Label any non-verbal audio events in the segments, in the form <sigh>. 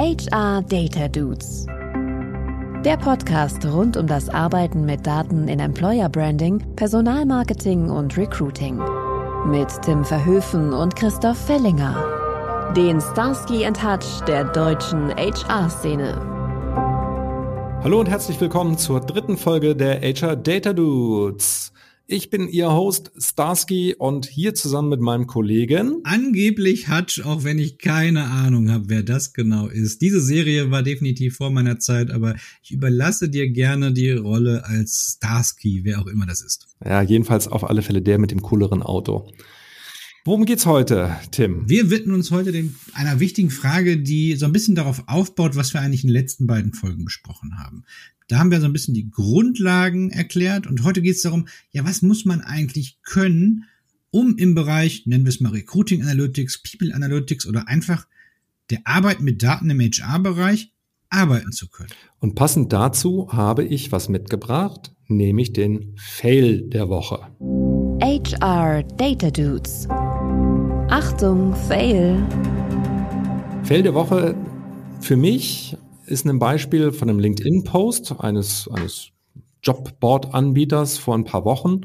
HR Data Dudes. Der Podcast rund um das Arbeiten mit Daten in Employer Branding, Personalmarketing und Recruiting. Mit Tim Verhöfen und Christoph Fellinger. Den Starsky and Hutch der deutschen HR-Szene. Hallo und herzlich willkommen zur dritten Folge der HR Data Dudes. Ich bin Ihr Host Starsky und hier zusammen mit meinem Kollegen. Angeblich Hutch, auch wenn ich keine Ahnung habe, wer das genau ist. Diese Serie war definitiv vor meiner Zeit, aber ich überlasse dir gerne die Rolle als Starsky, wer auch immer das ist. Ja, jedenfalls auf alle Fälle der mit dem cooleren Auto. Worum geht's heute, Tim? Wir widmen uns heute dem, einer wichtigen Frage, die so ein bisschen darauf aufbaut, was wir eigentlich in den letzten beiden Folgen besprochen haben. Da haben wir so ein bisschen die Grundlagen erklärt und heute geht es darum, ja, was muss man eigentlich können, um im Bereich, nennen wir es mal Recruiting Analytics, People Analytics oder einfach der Arbeit mit Daten im HR-Bereich arbeiten zu können. Und passend dazu habe ich was mitgebracht, nämlich den Fail der Woche. HR Data Dudes. Achtung, Fail. Fail der Woche für mich ist ein Beispiel von einem LinkedIn-Post eines, eines Jobboard-Anbieters vor ein paar Wochen,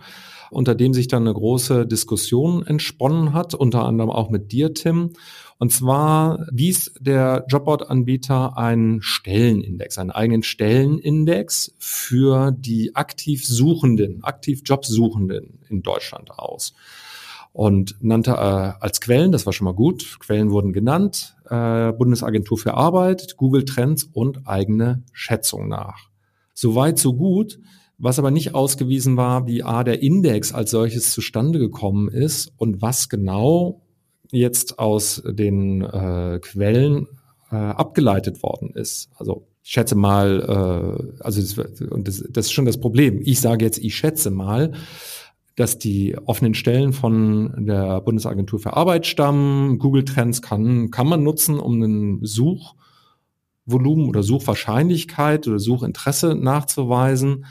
unter dem sich dann eine große Diskussion entsponnen hat, unter anderem auch mit dir, Tim. Und zwar wies der Jobboard-Anbieter einen Stellenindex, einen eigenen Stellenindex für die aktiv Suchenden, aktiv Jobsuchenden in Deutschland aus und nannte äh, als Quellen, das war schon mal gut, Quellen wurden genannt, äh, Bundesagentur für Arbeit, Google Trends und eigene Schätzung nach. Soweit, so gut. Was aber nicht ausgewiesen war, wie A, der Index als solches zustande gekommen ist und was genau jetzt aus den äh, Quellen äh, abgeleitet worden ist. Also ich schätze mal, äh, also das, und das, das ist schon das Problem. Ich sage jetzt, ich schätze mal, dass die offenen Stellen von der Bundesagentur für Arbeit stammen. Google Trends kann, kann man nutzen, um einen Suchvolumen oder Suchwahrscheinlichkeit oder Suchinteresse nachzuweisen.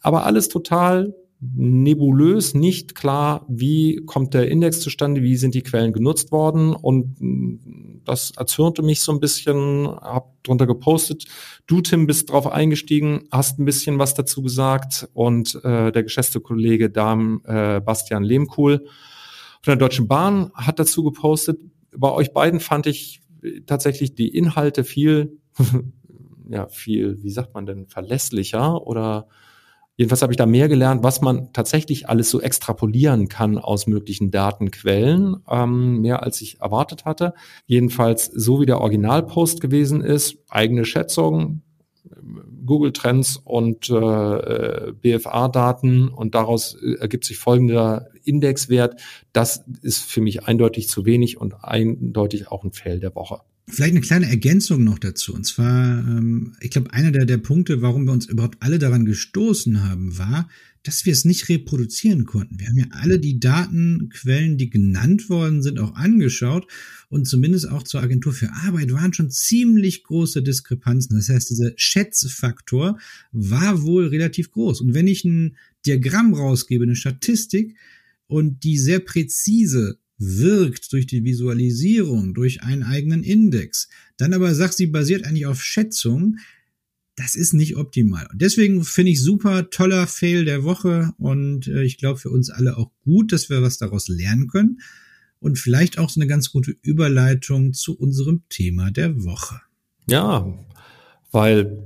Aber alles total nebulös, nicht klar, wie kommt der Index zustande, wie sind die Quellen genutzt worden und mm, das erzürnte mich so ein bisschen, hab drunter gepostet. Du, Tim, bist drauf eingestiegen, hast ein bisschen was dazu gesagt und äh, der geschätzte Kollege Dam äh, Bastian Lehmkuhl von der Deutschen Bahn hat dazu gepostet. Bei euch beiden fand ich tatsächlich die Inhalte viel, <laughs> ja, viel, wie sagt man denn, verlässlicher oder Jedenfalls habe ich da mehr gelernt, was man tatsächlich alles so extrapolieren kann aus möglichen Datenquellen, ähm, mehr als ich erwartet hatte. Jedenfalls so wie der Originalpost gewesen ist, eigene Schätzung, Google Trends und äh, BFA-Daten und daraus äh, ergibt sich folgender Indexwert. Das ist für mich eindeutig zu wenig und eindeutig auch ein Fail der Woche. Vielleicht eine kleine Ergänzung noch dazu. Und zwar, ähm, ich glaube, einer der, der Punkte, warum wir uns überhaupt alle daran gestoßen haben, war, dass wir es nicht reproduzieren konnten. Wir haben ja alle die Datenquellen, die genannt worden sind, auch angeschaut und zumindest auch zur Agentur für Arbeit waren schon ziemlich große Diskrepanzen. Das heißt, dieser Schätzfaktor war wohl relativ groß. Und wenn ich ein Diagramm rausgebe, eine Statistik und die sehr präzise wirkt durch die Visualisierung, durch einen eigenen Index, dann aber sagt, sie basiert eigentlich auf Schätzung, das ist nicht optimal. Und deswegen finde ich super toller Fail der Woche. Und äh, ich glaube für uns alle auch gut, dass wir was daraus lernen können. Und vielleicht auch so eine ganz gute Überleitung zu unserem Thema der Woche. Ja, weil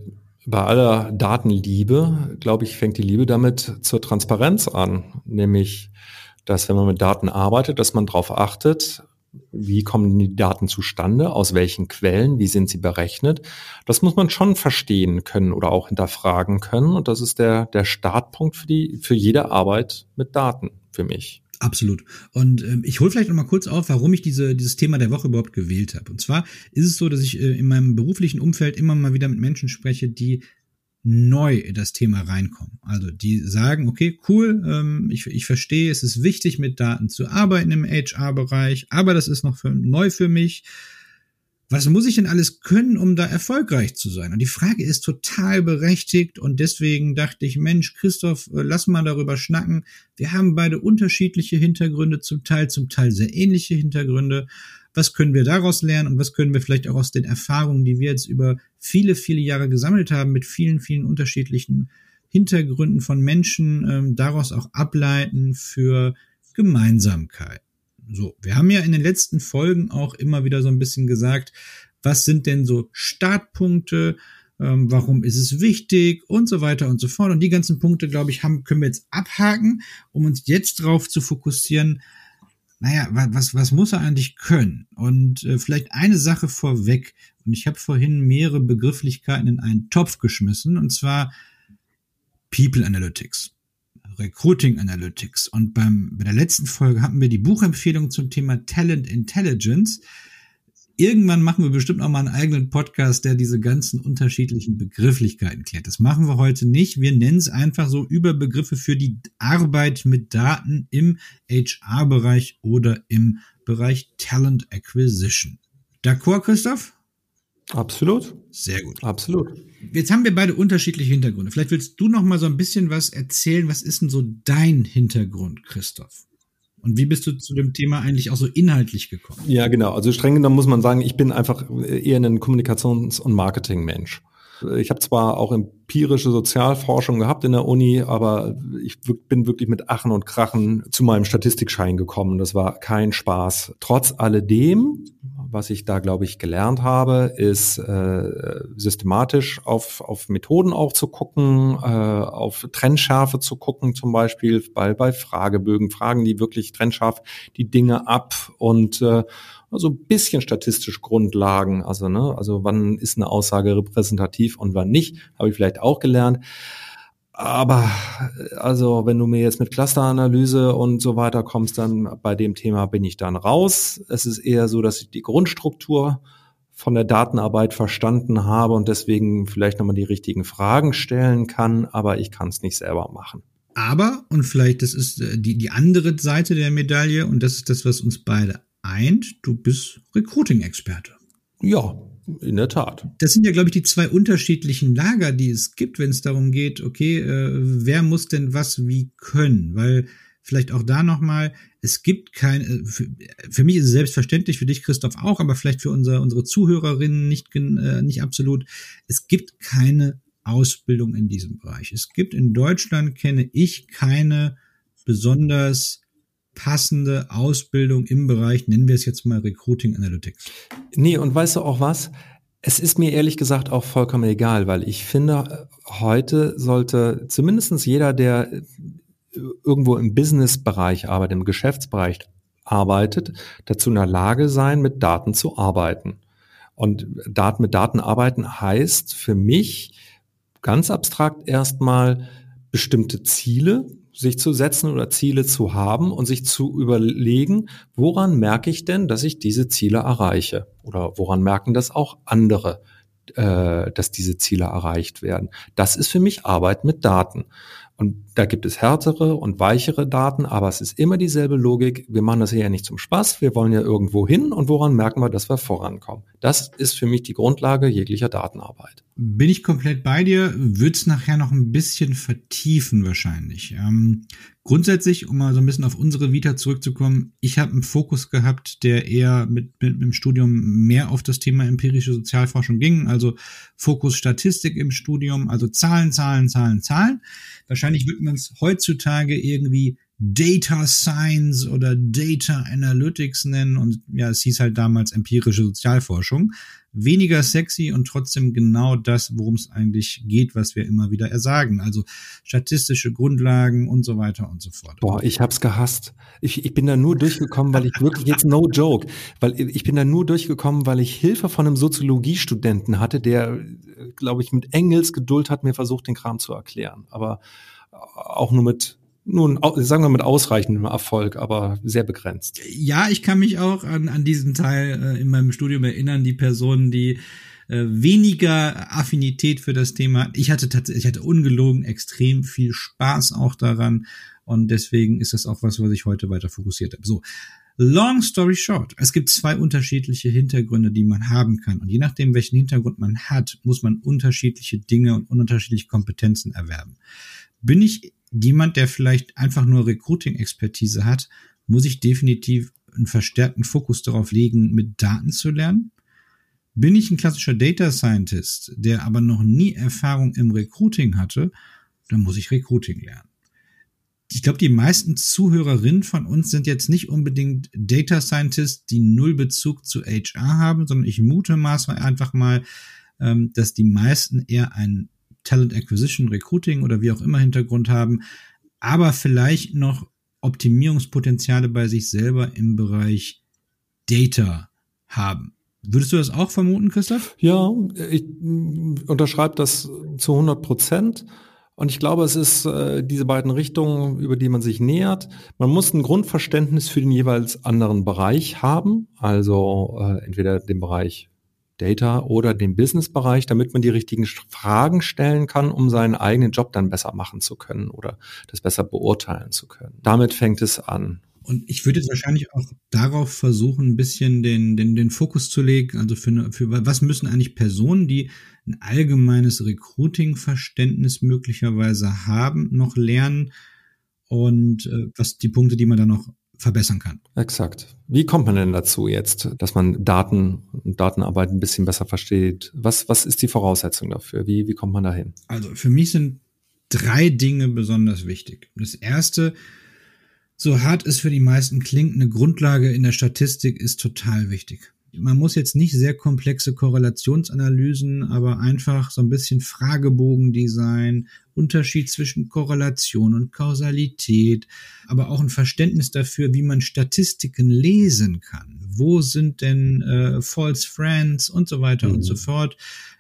bei aller Datenliebe, glaube ich, fängt die Liebe damit zur Transparenz an, nämlich dass wenn man mit Daten arbeitet, dass man darauf achtet, wie kommen die Daten zustande, aus welchen Quellen, wie sind sie berechnet. Das muss man schon verstehen können oder auch hinterfragen können. Und das ist der, der Startpunkt für, die, für jede Arbeit mit Daten für mich. Absolut. Und ähm, ich hole vielleicht noch mal kurz auf, warum ich diese, dieses Thema der Woche überhaupt gewählt habe. Und zwar ist es so, dass ich äh, in meinem beruflichen Umfeld immer mal wieder mit Menschen spreche, die neu in das Thema reinkommen. Also die sagen, okay, cool, ähm, ich, ich verstehe, es ist wichtig, mit Daten zu arbeiten im HR-Bereich, aber das ist noch für, neu für mich. was muss ich denn alles können, um da erfolgreich zu sein? Und die Frage ist total berechtigt und deswegen dachte ich, Mensch, Christoph, äh, lass mal darüber schnacken. Wir haben beide unterschiedliche Hintergründe, zum Teil, zum Teil sehr ähnliche Hintergründe. Was können wir daraus lernen und was können wir vielleicht auch aus den Erfahrungen, die wir jetzt über viele, viele Jahre gesammelt haben, mit vielen, vielen unterschiedlichen Hintergründen von Menschen, ähm, daraus auch ableiten für Gemeinsamkeit? So, wir haben ja in den letzten Folgen auch immer wieder so ein bisschen gesagt, was sind denn so Startpunkte, ähm, warum ist es wichtig und so weiter und so fort. Und die ganzen Punkte, glaube ich, haben, können wir jetzt abhaken, um uns jetzt drauf zu fokussieren, naja, was, was muss er eigentlich können? Und äh, vielleicht eine Sache vorweg. Und ich habe vorhin mehrere Begrifflichkeiten in einen Topf geschmissen, und zwar People Analytics. Recruiting Analytics. Und beim, bei der letzten Folge hatten wir die Buchempfehlung zum Thema Talent Intelligence. Irgendwann machen wir bestimmt auch mal einen eigenen Podcast, der diese ganzen unterschiedlichen Begrifflichkeiten klärt. Das machen wir heute nicht. Wir nennen es einfach so Überbegriffe für die Arbeit mit Daten im HR-Bereich oder im Bereich Talent Acquisition. D'accord, Christoph? Absolut. Sehr gut. Absolut. Jetzt haben wir beide unterschiedliche Hintergründe. Vielleicht willst du noch mal so ein bisschen was erzählen. Was ist denn so dein Hintergrund, Christoph? Und wie bist du zu dem Thema eigentlich auch so inhaltlich gekommen? Ja, genau. Also streng genommen muss man sagen, ich bin einfach eher ein Kommunikations- und Marketingmensch. Ich habe zwar auch empirische Sozialforschung gehabt in der Uni, aber ich bin wirklich mit Achen und Krachen zu meinem Statistikschein gekommen. Das war kein Spaß. Trotz alledem was ich da, glaube ich, gelernt habe, ist äh, systematisch auf, auf Methoden auch zu gucken, äh, auf Trennschärfe zu gucken, zum Beispiel bei, bei Fragebögen, Fragen die wirklich trennscharf die Dinge ab und äh, also ein bisschen statistisch Grundlagen, also ne, also wann ist eine Aussage repräsentativ und wann nicht, habe ich vielleicht auch gelernt. Aber also, wenn du mir jetzt mit Clusteranalyse und so weiter kommst, dann bei dem Thema bin ich dann raus. Es ist eher so, dass ich die Grundstruktur von der Datenarbeit verstanden habe und deswegen vielleicht nochmal die richtigen Fragen stellen kann, aber ich kann es nicht selber machen. Aber, und vielleicht das ist äh, die, die andere Seite der Medaille, und das ist das, was uns beide eint, du bist Recruiting-Experte. Ja, in der Tat. Das sind ja, glaube ich, die zwei unterschiedlichen Lager, die es gibt, wenn es darum geht, okay, äh, wer muss denn was wie können? Weil vielleicht auch da nochmal, es gibt kein, äh, für, für, mich ist es selbstverständlich, für dich, Christoph, auch, aber vielleicht für unser, unsere Zuhörerinnen nicht, äh, nicht absolut. Es gibt keine Ausbildung in diesem Bereich. Es gibt in Deutschland, kenne ich, keine besonders passende Ausbildung im Bereich, nennen wir es jetzt mal Recruiting Analytics. Nee, und weißt du auch was? Es ist mir ehrlich gesagt auch vollkommen egal, weil ich finde, heute sollte zumindestens jeder, der irgendwo im Business-Bereich arbeitet, im Geschäftsbereich arbeitet, dazu in der Lage sein, mit Daten zu arbeiten. Und Daten mit Daten arbeiten heißt für mich ganz abstrakt erstmal bestimmte Ziele sich zu setzen oder Ziele zu haben und sich zu überlegen, woran merke ich denn, dass ich diese Ziele erreiche? Oder woran merken das auch andere, äh, dass diese Ziele erreicht werden? Das ist für mich Arbeit mit Daten. Und da gibt es härtere und weichere Daten, aber es ist immer dieselbe Logik. Wir machen das ja nicht zum Spaß. Wir wollen ja irgendwo hin und woran merken wir, dass wir vorankommen? Das ist für mich die Grundlage jeglicher Datenarbeit. Bin ich komplett bei dir, würde es nachher noch ein bisschen vertiefen wahrscheinlich. Ähm, grundsätzlich, um mal so ein bisschen auf unsere Vita zurückzukommen, ich habe einen Fokus gehabt, der eher mit, mit, mit dem Studium mehr auf das Thema empirische Sozialforschung ging, also Fokus Statistik im Studium, also Zahlen, Zahlen, Zahlen, Zahlen. Wahrscheinlich wird man es heutzutage irgendwie Data Science oder Data Analytics nennen und ja, es hieß halt damals empirische Sozialforschung. Weniger sexy und trotzdem genau das, worum es eigentlich geht, was wir immer wieder ersagen. Also statistische Grundlagen und so weiter und so fort. Boah, ich hab's gehasst. Ich, ich bin da nur durchgekommen, weil ich wirklich jetzt no joke, weil ich bin da nur durchgekommen, weil ich Hilfe von einem Soziologiestudenten hatte, der, glaube ich, mit Engels Geduld hat mir versucht, den Kram zu erklären. Aber auch nur mit nun, sagen wir mit ausreichendem Erfolg, aber sehr begrenzt. Ja, ich kann mich auch an, an diesen Teil äh, in meinem Studium erinnern, die Personen, die äh, weniger Affinität für das Thema. Ich hatte tatsächlich, ich hatte ungelogen extrem viel Spaß auch daran und deswegen ist das auch was, was ich heute weiter fokussiert habe. So, Long story short, es gibt zwei unterschiedliche Hintergründe, die man haben kann. Und je nachdem, welchen Hintergrund man hat, muss man unterschiedliche Dinge und unterschiedliche Kompetenzen erwerben. Bin ich jemand, der vielleicht einfach nur Recruiting-Expertise hat, muss ich definitiv einen verstärkten Fokus darauf legen, mit Daten zu lernen. Bin ich ein klassischer Data Scientist, der aber noch nie Erfahrung im Recruiting hatte, dann muss ich Recruiting lernen ich glaube, die meisten Zuhörerinnen von uns sind jetzt nicht unbedingt Data Scientists, die null Bezug zu HR haben, sondern ich mutmaße einfach mal, ähm, dass die meisten eher ein Talent Acquisition, Recruiting oder wie auch immer Hintergrund haben, aber vielleicht noch Optimierungspotenziale bei sich selber im Bereich Data haben. Würdest du das auch vermuten, Christoph? Ja, ich unterschreibe das zu 100 Prozent. Und ich glaube, es ist äh, diese beiden Richtungen, über die man sich nähert. Man muss ein Grundverständnis für den jeweils anderen Bereich haben, also äh, entweder den Bereich Data oder den Business-Bereich, damit man die richtigen Fragen stellen kann, um seinen eigenen Job dann besser machen zu können oder das besser beurteilen zu können. Damit fängt es an. Und ich würde jetzt wahrscheinlich auch darauf versuchen, ein bisschen den, den, den Fokus zu legen. Also für, für was müssen eigentlich Personen, die ein allgemeines Recruiting-Verständnis möglicherweise haben, noch lernen und äh, was die Punkte, die man dann noch verbessern kann. Exakt. Wie kommt man denn dazu jetzt, dass man Daten und Datenarbeit ein bisschen besser versteht? Was, was ist die Voraussetzung dafür? Wie, wie kommt man dahin? Also für mich sind drei Dinge besonders wichtig. Das erste, so hart es für die meisten klingt, eine Grundlage in der Statistik ist total wichtig. Man muss jetzt nicht sehr komplexe Korrelationsanalysen, aber einfach so ein bisschen Fragebogendesign, Unterschied zwischen Korrelation und Kausalität, aber auch ein Verständnis dafür, wie man Statistiken lesen kann. Wo sind denn äh, False Friends und so weiter mhm. und so mhm. fort.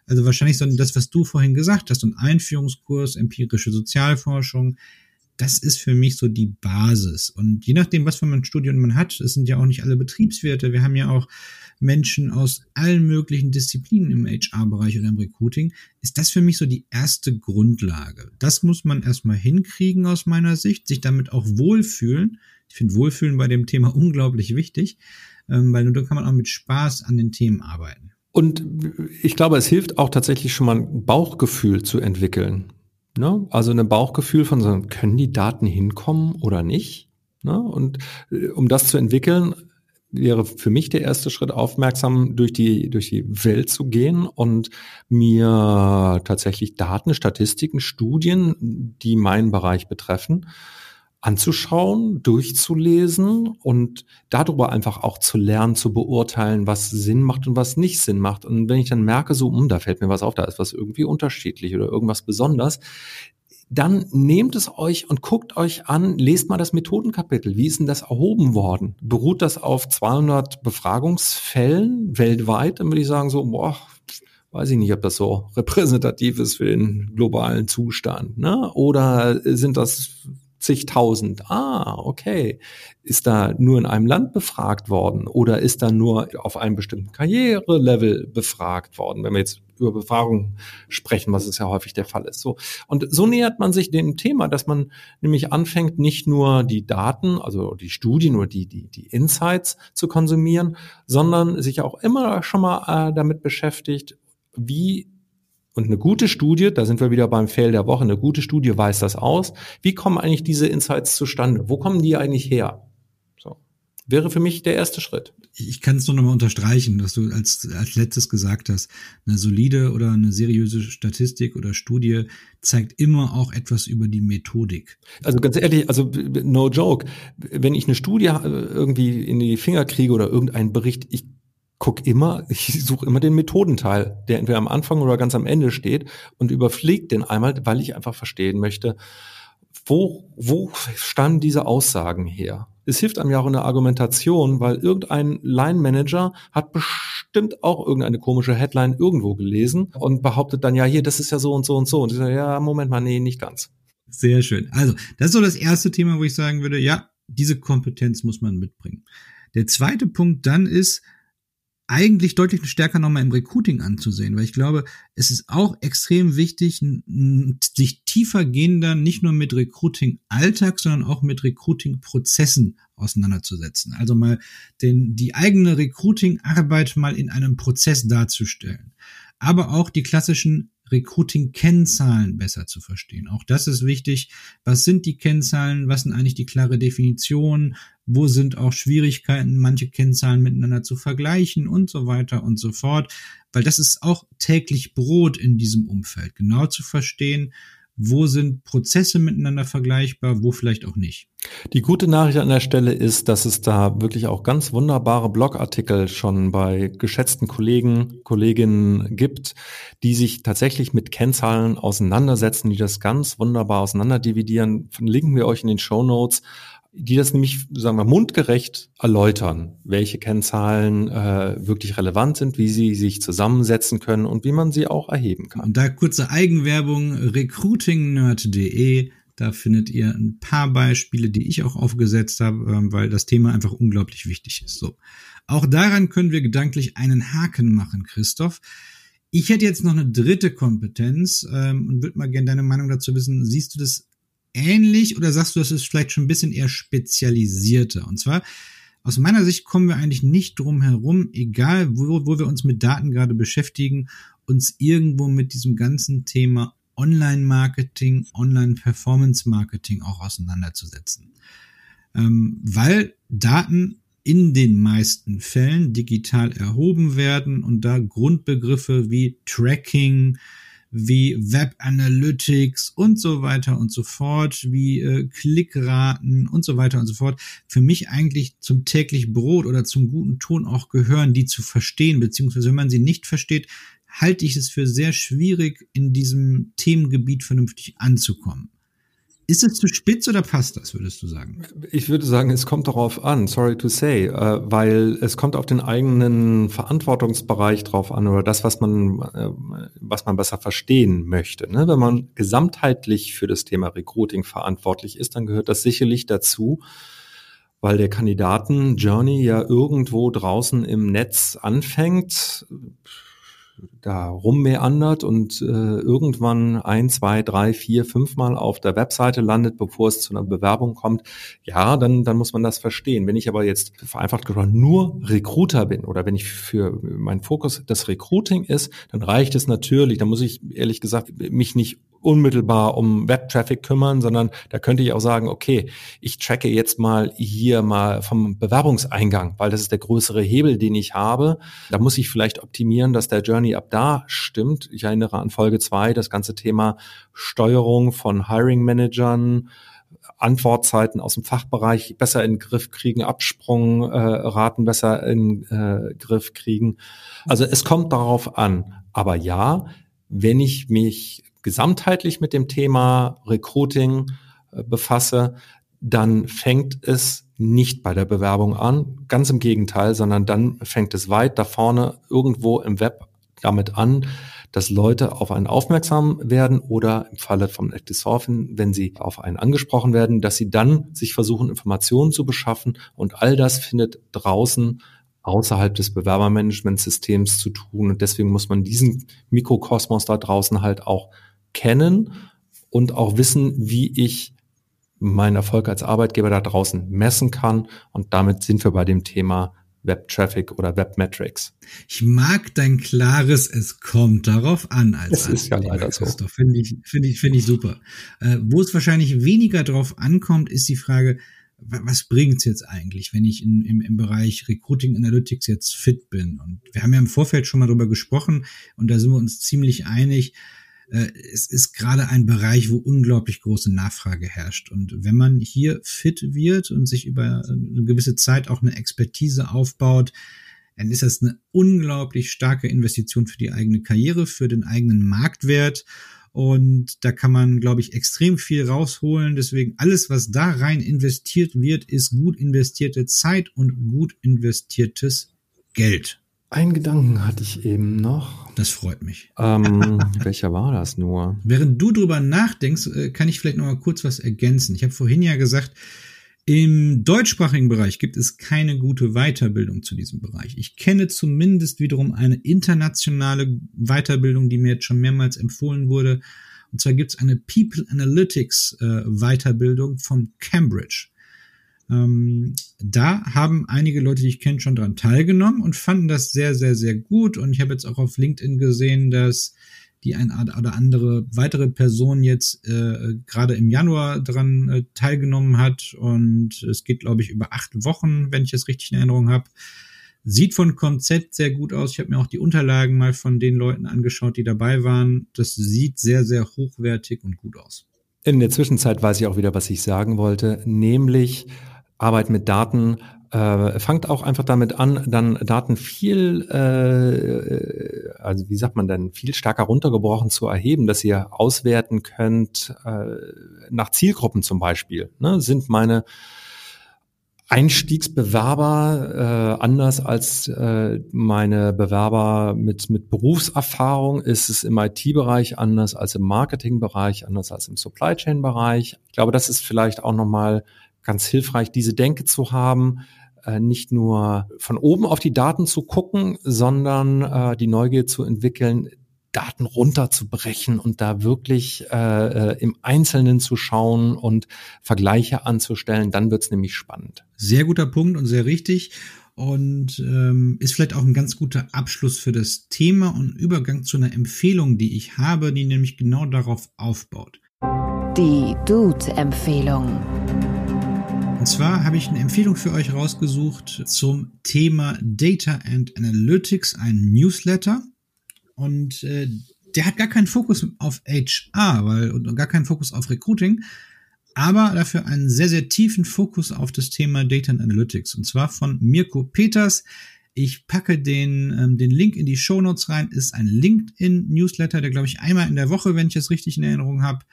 Also wahrscheinlich so das, was du vorhin gesagt hast, ein Einführungskurs, empirische Sozialforschung, das ist für mich so die Basis. Und je nachdem, was für ein Studium man hat, es sind ja auch nicht alle Betriebswirte. Wir haben ja auch Menschen aus allen möglichen Disziplinen im HR-Bereich oder im Recruiting, ist das für mich so die erste Grundlage. Das muss man erstmal hinkriegen aus meiner Sicht, sich damit auch wohlfühlen. Ich finde Wohlfühlen bei dem Thema <laughs> unglaublich wichtig, ähm, weil nur da kann man auch mit Spaß an den Themen arbeiten. Und ich glaube, es hilft auch tatsächlich schon mal ein Bauchgefühl zu entwickeln. Ne? Also ein Bauchgefühl von so, können die Daten hinkommen oder nicht? Ne? Und äh, um das zu entwickeln, wäre für mich der erste Schritt, aufmerksam durch die, durch die Welt zu gehen und mir tatsächlich Daten, Statistiken, Studien, die meinen Bereich betreffen, anzuschauen, durchzulesen und darüber einfach auch zu lernen, zu beurteilen, was Sinn macht und was nicht Sinn macht. Und wenn ich dann merke, so, um, da fällt mir was auf, da ist was irgendwie unterschiedlich oder irgendwas besonders, dann nehmt es euch und guckt euch an, lest mal das Methodenkapitel. Wie ist denn das erhoben worden? Beruht das auf 200 Befragungsfällen weltweit? Dann würde ich sagen so, boah, weiß ich nicht, ob das so repräsentativ ist für den globalen Zustand. Ne? Oder sind das zigtausend. Ah, okay. Ist da nur in einem Land befragt worden oder ist da nur auf einem bestimmten Karrierelevel befragt worden, wenn wir jetzt über Befragung sprechen, was es ja häufig der Fall ist. So. Und so nähert man sich dem Thema, dass man nämlich anfängt, nicht nur die Daten, also die Studien oder die, die, die Insights zu konsumieren, sondern sich auch immer schon mal äh, damit beschäftigt, wie und eine gute Studie, da sind wir wieder beim Fail der Woche, eine gute Studie weiß das aus. Wie kommen eigentlich diese Insights zustande? Wo kommen die eigentlich her? So. Wäre für mich der erste Schritt. Ich kann es nur nochmal unterstreichen, dass du als, als letztes gesagt hast, eine solide oder eine seriöse Statistik oder Studie zeigt immer auch etwas über die Methodik. Also ganz ehrlich, also no joke, wenn ich eine Studie äh, irgendwie in die Finger kriege oder irgendeinen Bericht, ich guck immer, ich suche immer den Methodenteil, der entweder am Anfang oder ganz am Ende steht und überfliege den einmal, weil ich einfach verstehen möchte, wo, wo standen diese Aussagen her? Es hilft einem ja auch in der Argumentation, weil irgendein Line-Manager hat bestimmt auch irgendeine komische Headline irgendwo gelesen und behauptet dann, ja, hier, das ist ja so und so und so. Und ich sage, ja, Moment mal, nee, nicht ganz. Sehr schön. Also, das ist so das erste Thema, wo ich sagen würde, ja, diese Kompetenz muss man mitbringen. Der zweite Punkt dann ist, eigentlich deutlich stärker nochmal im Recruiting anzusehen, weil ich glaube, es ist auch extrem wichtig, sich tiefer gehender nicht nur mit Recruiting-Alltag, sondern auch mit Recruiting-Prozessen auseinanderzusetzen. Also mal den, die eigene Recruiting-Arbeit mal in einem Prozess darzustellen. Aber auch die klassischen Recruiting-Kennzahlen besser zu verstehen. Auch das ist wichtig. Was sind die Kennzahlen? Was sind eigentlich die klare Definition? Wo sind auch Schwierigkeiten, manche Kennzahlen miteinander zu vergleichen und so weiter und so fort? Weil das ist auch täglich Brot in diesem Umfeld. Genau zu verstehen, wo sind Prozesse miteinander vergleichbar, wo vielleicht auch nicht. Die gute Nachricht an der Stelle ist, dass es da wirklich auch ganz wunderbare Blogartikel schon bei geschätzten Kollegen, Kolleginnen gibt, die sich tatsächlich mit Kennzahlen auseinandersetzen, die das ganz wunderbar auseinanderdividieren. Verlinken wir euch in den Show Notes die das nämlich, sagen wir, mundgerecht erläutern, welche Kennzahlen äh, wirklich relevant sind, wie sie sich zusammensetzen können und wie man sie auch erheben kann. Und da kurze Eigenwerbung, recruitingnerd.de, da findet ihr ein paar Beispiele, die ich auch aufgesetzt habe, äh, weil das Thema einfach unglaublich wichtig ist. So. Auch daran können wir gedanklich einen Haken machen, Christoph. Ich hätte jetzt noch eine dritte Kompetenz ähm, und würde mal gerne deine Meinung dazu wissen. Siehst du das ähnlich oder sagst du, das ist vielleicht schon ein bisschen eher spezialisierter? Und zwar, aus meiner Sicht kommen wir eigentlich nicht drum herum, egal wo, wo wir uns mit Daten gerade beschäftigen, uns irgendwo mit diesem ganzen Thema Online-Marketing, Online-Performance-Marketing auch auseinanderzusetzen. Ähm, weil Daten in den meisten Fällen digital erhoben werden und da Grundbegriffe wie Tracking, wie Web Analytics und so weiter und so fort, wie äh, Klickraten und so weiter und so fort, für mich eigentlich zum täglich Brot oder zum guten Ton auch gehören, die zu verstehen, beziehungsweise wenn man sie nicht versteht, halte ich es für sehr schwierig, in diesem Themengebiet vernünftig anzukommen. Ist es zu spitz oder passt das, würdest du sagen? Ich würde sagen, es kommt darauf an, sorry to say, äh, weil es kommt auf den eigenen Verantwortungsbereich drauf an oder das, was man, äh, was man besser verstehen möchte. Ne? Wenn man gesamtheitlich für das Thema Recruiting verantwortlich ist, dann gehört das sicherlich dazu, weil der Kandidaten Journey ja irgendwo draußen im Netz anfängt da rummeandert und äh, irgendwann ein, zwei, drei, vier, fünfmal auf der Webseite landet, bevor es zu einer Bewerbung kommt, ja, dann, dann muss man das verstehen. Wenn ich aber jetzt vereinfacht gesagt nur Recruiter bin oder wenn ich für mein Fokus das Recruiting ist, dann reicht es natürlich, da muss ich ehrlich gesagt mich nicht unmittelbar um Web-Traffic kümmern, sondern da könnte ich auch sagen, okay, ich tracke jetzt mal hier mal vom Bewerbungseingang, weil das ist der größere Hebel, den ich habe. Da muss ich vielleicht optimieren, dass der Journey ab da stimmt. Ich erinnere an Folge zwei, das ganze Thema Steuerung von Hiring Managern, Antwortzeiten aus dem Fachbereich besser in den Griff kriegen, Absprungraten äh, besser in äh, Griff kriegen. Also es kommt darauf an. Aber ja, wenn ich mich gesamtheitlich mit dem Thema Recruiting äh, befasse, dann fängt es nicht bei der Bewerbung an, ganz im Gegenteil, sondern dann fängt es weit da vorne irgendwo im Web damit an, dass Leute auf einen aufmerksam werden oder im Falle von Active wenn sie auf einen angesprochen werden, dass sie dann sich versuchen, Informationen zu beschaffen und all das findet draußen außerhalb des Bewerbermanagementsystems zu tun. Und deswegen muss man diesen Mikrokosmos da draußen halt auch kennen und auch wissen, wie ich meinen Erfolg als Arbeitgeber da draußen messen kann. Und damit sind wir bei dem Thema Web Traffic oder Web Metrics. Ich mag dein klares, es kommt darauf an als Das ist ja leider so. Finde ich, finde ich, finde ich super. Äh, wo es wahrscheinlich weniger drauf ankommt, ist die Frage, was bringt's jetzt eigentlich, wenn ich in, im, im Bereich Recruiting Analytics jetzt fit bin? Und wir haben ja im Vorfeld schon mal drüber gesprochen und da sind wir uns ziemlich einig es ist gerade ein Bereich, wo unglaublich große Nachfrage herrscht. Und wenn man hier fit wird und sich über eine gewisse Zeit auch eine Expertise aufbaut, dann ist das eine unglaublich starke Investition für die eigene Karriere, für den eigenen Marktwert. Und da kann man, glaube ich, extrem viel rausholen. Deswegen alles, was da rein investiert wird, ist gut investierte Zeit und gut investiertes Geld. Einen Gedanken hatte ich eben noch. Das freut mich. Ähm, <laughs> welcher war das nur? Während du drüber nachdenkst, äh, kann ich vielleicht noch mal kurz was ergänzen. Ich habe vorhin ja gesagt, Im deutschsprachigen Bereich gibt es keine gute Weiterbildung zu diesem Bereich. Ich kenne zumindest wiederum eine internationale Weiterbildung, die mir jetzt schon mehrmals empfohlen wurde. Und zwar gibt es eine People Analytics äh, Weiterbildung vom Cambridge. Ähm, da haben einige Leute, die ich kenne, schon dran teilgenommen und fanden das sehr, sehr, sehr gut. Und ich habe jetzt auch auf LinkedIn gesehen, dass die ein oder andere weitere Person jetzt äh, gerade im Januar dran äh, teilgenommen hat. Und es geht, glaube ich, über acht Wochen, wenn ich es richtig in Erinnerung habe. Sieht von Konzept sehr gut aus. Ich habe mir auch die Unterlagen mal von den Leuten angeschaut, die dabei waren. Das sieht sehr, sehr hochwertig und gut aus. In der Zwischenzeit weiß ich auch wieder, was ich sagen wollte, nämlich Arbeit mit Daten äh, fangt auch einfach damit an, dann Daten viel, äh, also wie sagt man denn, viel stärker runtergebrochen zu erheben, dass ihr auswerten könnt äh, nach Zielgruppen zum Beispiel. Ne? Sind meine Einstiegsbewerber äh, anders als äh, meine Bewerber mit, mit Berufserfahrung? Ist es im IT-Bereich anders als im Marketing-Bereich, anders als im Supply Chain-Bereich? Ich glaube, das ist vielleicht auch nochmal ganz hilfreich, diese Denke zu haben, äh, nicht nur von oben auf die Daten zu gucken, sondern äh, die Neugier zu entwickeln, Daten runterzubrechen und da wirklich äh, äh, im Einzelnen zu schauen und Vergleiche anzustellen, dann wird's nämlich spannend. Sehr guter Punkt und sehr richtig und ähm, ist vielleicht auch ein ganz guter Abschluss für das Thema und Übergang zu einer Empfehlung, die ich habe, die nämlich genau darauf aufbaut. Die Dude-Empfehlung. Und zwar habe ich eine Empfehlung für euch rausgesucht zum Thema Data and Analytics, ein Newsletter. Und äh, der hat gar keinen Fokus auf HR, weil und gar keinen Fokus auf Recruiting, aber dafür einen sehr, sehr tiefen Fokus auf das Thema Data and Analytics. Und zwar von Mirko Peters. Ich packe den, ähm, den Link in die Show Notes rein. Ist ein LinkedIn-Newsletter, der, glaube ich, einmal in der Woche, wenn ich es richtig in Erinnerung habe,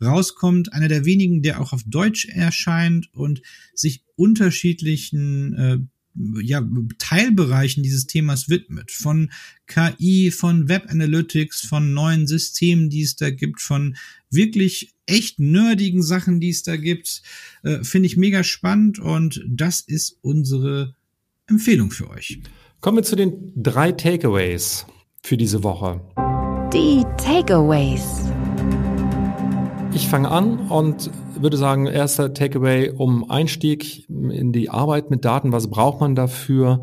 rauskommt. Einer der wenigen, der auch auf Deutsch erscheint und sich unterschiedlichen äh, ja, Teilbereichen dieses Themas widmet. Von KI, von Web Analytics, von neuen Systemen, die es da gibt, von wirklich echt nerdigen Sachen, die es da gibt. Äh, Finde ich mega spannend und das ist unsere Empfehlung für euch. Kommen wir zu den drei Takeaways für diese Woche. Die Takeaways. Ich fange an und würde sagen, erster Takeaway um Einstieg in die Arbeit mit Daten. Was braucht man dafür?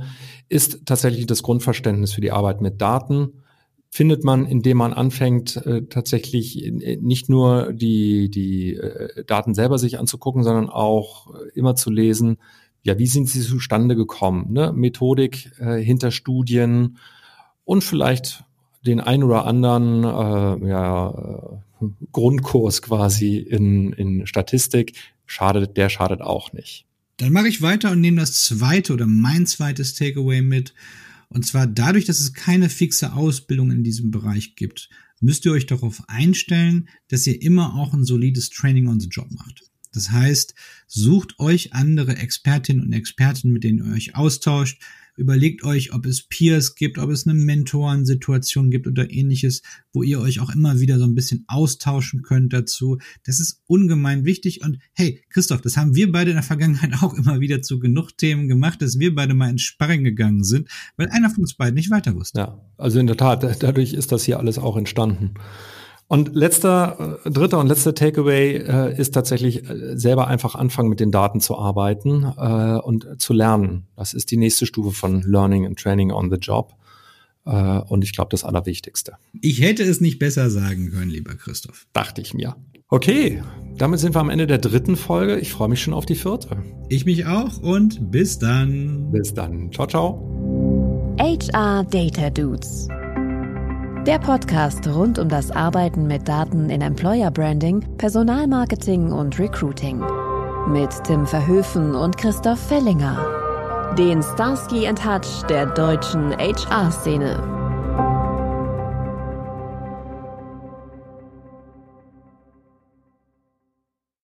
Ist tatsächlich das Grundverständnis für die Arbeit mit Daten. Findet man, indem man anfängt, äh, tatsächlich nicht nur die, die äh, Daten selber sich anzugucken, sondern auch immer zu lesen, ja, wie sind sie zustande gekommen? Ne? Methodik äh, hinter Studien und vielleicht den ein oder anderen äh, ja, Grundkurs quasi in, in Statistik, schadet, der schadet auch nicht. Dann mache ich weiter und nehme das zweite oder mein zweites Takeaway mit. Und zwar dadurch, dass es keine fixe Ausbildung in diesem Bereich gibt, müsst ihr euch darauf einstellen, dass ihr immer auch ein solides Training on the Job macht. Das heißt, sucht euch andere Expertinnen und Experten, mit denen ihr euch austauscht, Überlegt euch, ob es Peers gibt, ob es eine Mentorensituation gibt oder ähnliches, wo ihr euch auch immer wieder so ein bisschen austauschen könnt dazu. Das ist ungemein wichtig. Und hey, Christoph, das haben wir beide in der Vergangenheit <laughs> auch immer wieder zu genug Themen gemacht, dass wir beide mal ins Sparring gegangen sind, weil einer von uns beiden nicht weiter wusste. Ja, also in der Tat, <laughs> dadurch ist das hier alles auch entstanden. Und letzter, äh, dritter und letzter Takeaway äh, ist tatsächlich äh, selber einfach anfangen, mit den Daten zu arbeiten äh, und zu lernen. Das ist die nächste Stufe von Learning and Training on the Job. Äh, und ich glaube, das Allerwichtigste. Ich hätte es nicht besser sagen können, lieber Christoph. Dachte ich mir. Okay, damit sind wir am Ende der dritten Folge. Ich freue mich schon auf die vierte. Ich mich auch und bis dann. Bis dann. Ciao, ciao. HR Data Dudes. Der Podcast rund um das Arbeiten mit Daten in Employer Branding, Personalmarketing und Recruiting. Mit Tim Verhöfen und Christoph Fellinger. Den Starsky Hutch der deutschen HR-Szene.